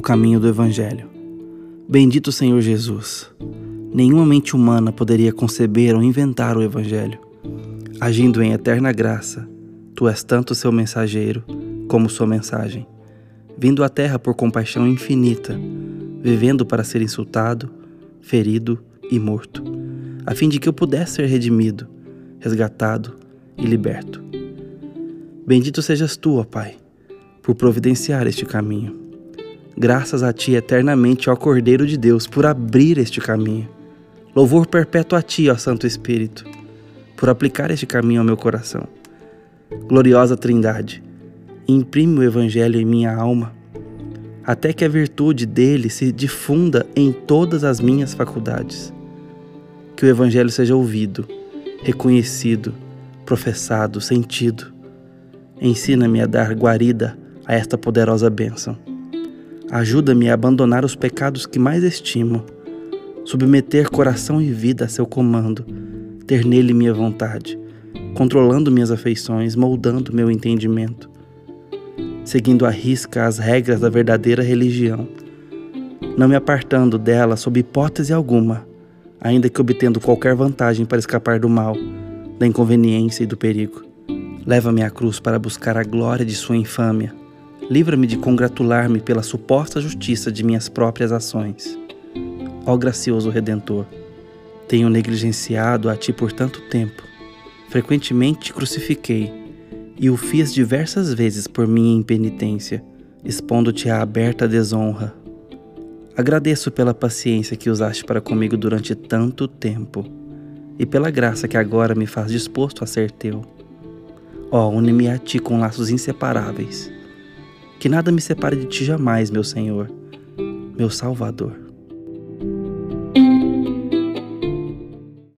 O caminho do Evangelho. Bendito Senhor Jesus. Nenhuma mente humana poderia conceber ou inventar o Evangelho. Agindo em eterna graça, tu és tanto seu mensageiro como sua mensagem. Vindo à terra por compaixão infinita, vivendo para ser insultado, ferido e morto, a fim de que eu pudesse ser redimido, resgatado e liberto. Bendito sejas tu, ó Pai, por providenciar este caminho. Graças a Ti eternamente, ó Cordeiro de Deus, por abrir este caminho. Louvor perpétuo a Ti, ó Santo Espírito, por aplicar este caminho ao meu coração. Gloriosa Trindade, imprime o Evangelho em minha alma, até que a virtude dele se difunda em todas as minhas faculdades. Que o Evangelho seja ouvido, reconhecido, professado, sentido. Ensina-me a dar guarida a esta poderosa bênção. Ajuda-me a abandonar os pecados que mais estimo, submeter coração e vida a seu comando, ter nele minha vontade, controlando minhas afeições, moldando meu entendimento, seguindo à risca as regras da verdadeira religião, não me apartando dela sob hipótese alguma, ainda que obtendo qualquer vantagem para escapar do mal, da inconveniência e do perigo. Leva-me à cruz para buscar a glória de sua infâmia livra-me de congratular-me pela suposta justiça de minhas próprias ações. Ó gracioso Redentor, tenho negligenciado a ti por tanto tempo. Frequentemente te crucifiquei e o fiz diversas vezes por minha impenitência, expondo-te à aberta desonra. Agradeço pela paciência que usaste para comigo durante tanto tempo e pela graça que agora me faz disposto a ser teu. Ó, une-me a ti com laços inseparáveis que nada me separe de ti jamais, meu Senhor, meu Salvador.